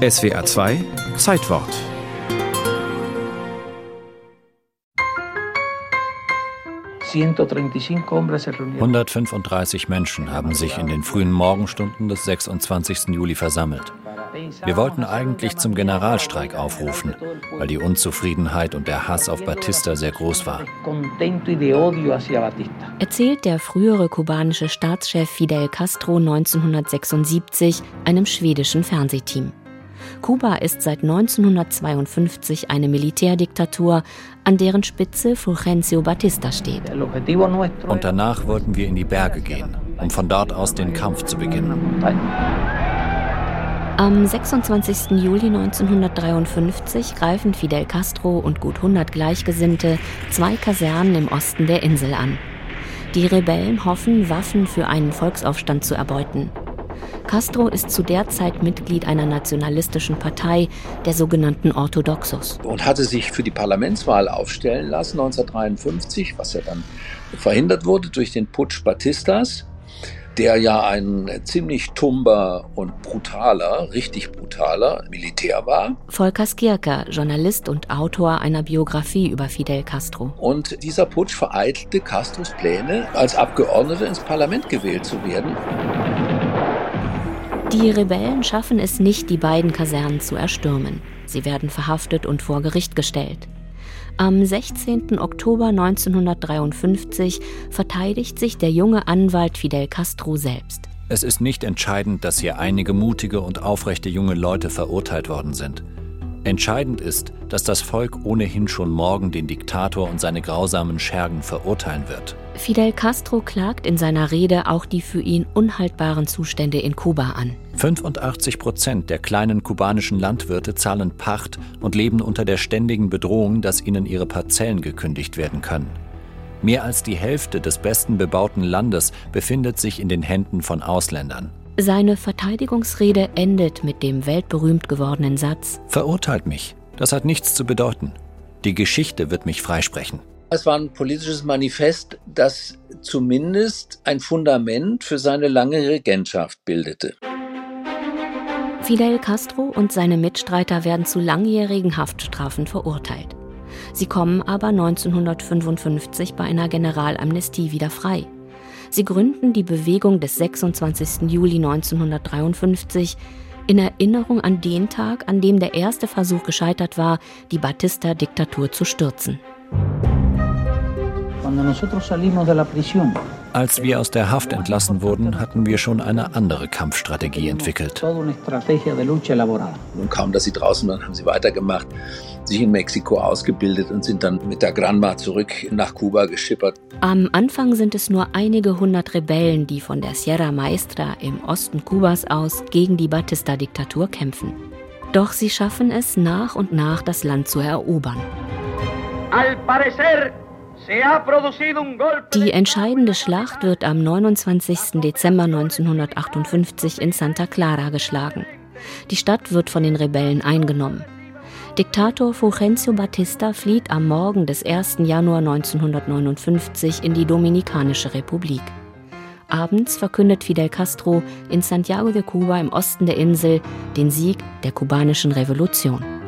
SWA 2 Zeitwort 135 Menschen haben sich in den frühen Morgenstunden des 26. Juli versammelt. Wir wollten eigentlich zum Generalstreik aufrufen, weil die Unzufriedenheit und der Hass auf Batista sehr groß war. Erzählt der frühere kubanische Staatschef Fidel Castro 1976 einem schwedischen Fernsehteam. Kuba ist seit 1952 eine Militärdiktatur, an deren Spitze Fulgencio Batista steht. Und danach wollten wir in die Berge gehen, um von dort aus den Kampf zu beginnen. Am 26. Juli 1953 greifen Fidel Castro und gut 100 Gleichgesinnte zwei Kasernen im Osten der Insel an. Die Rebellen hoffen, Waffen für einen Volksaufstand zu erbeuten. Castro ist zu der Zeit Mitglied einer nationalistischen Partei, der sogenannten Orthodoxos. Und hatte sich für die Parlamentswahl aufstellen lassen 1953, was ja dann verhindert wurde durch den Putsch Batistas der ja ein ziemlich tumber und brutaler, richtig brutaler Militär war. Volker Skierka, Journalist und Autor einer Biografie über Fidel Castro. Und dieser Putsch vereitelte Castros Pläne, als Abgeordneter ins Parlament gewählt zu werden. Die Rebellen schaffen es nicht, die beiden Kasernen zu erstürmen. Sie werden verhaftet und vor Gericht gestellt. Am 16. Oktober 1953 verteidigt sich der junge Anwalt Fidel Castro selbst. Es ist nicht entscheidend, dass hier einige mutige und aufrechte junge Leute verurteilt worden sind. Entscheidend ist, dass das Volk ohnehin schon morgen den Diktator und seine grausamen Schergen verurteilen wird. Fidel Castro klagt in seiner Rede auch die für ihn unhaltbaren Zustände in Kuba an. 85 Prozent der kleinen kubanischen Landwirte zahlen Pacht und leben unter der ständigen Bedrohung, dass ihnen ihre Parzellen gekündigt werden können. Mehr als die Hälfte des besten bebauten Landes befindet sich in den Händen von Ausländern. Seine Verteidigungsrede endet mit dem weltberühmt gewordenen Satz Verurteilt mich. Das hat nichts zu bedeuten. Die Geschichte wird mich freisprechen. Es war ein politisches Manifest, das zumindest ein Fundament für seine lange Regentschaft bildete. Fidel Castro und seine Mitstreiter werden zu langjährigen Haftstrafen verurteilt. Sie kommen aber 1955 bei einer Generalamnestie wieder frei. Sie gründen die Bewegung des 26. Juli 1953 in Erinnerung an den Tag, an dem der erste Versuch gescheitert war, die Batista-Diktatur zu stürzen. Als wir aus der Haft entlassen wurden, hatten wir schon eine andere Kampfstrategie entwickelt. Nun kaum, dass sie draußen waren, haben sie weitergemacht, sich in Mexiko ausgebildet und sind dann mit der Granma zurück nach Kuba geschippert. Am Anfang sind es nur einige hundert Rebellen, die von der Sierra Maestra im Osten Kubas aus gegen die Batista-Diktatur kämpfen. Doch sie schaffen es nach und nach, das Land zu erobern. Al parecer die entscheidende Schlacht wird am 29. Dezember 1958 in Santa Clara geschlagen. Die Stadt wird von den Rebellen eingenommen. Diktator Fulgencio Batista flieht am Morgen des 1. Januar 1959 in die Dominikanische Republik. Abends verkündet Fidel Castro in Santiago de Cuba im Osten der Insel den Sieg der kubanischen Revolution.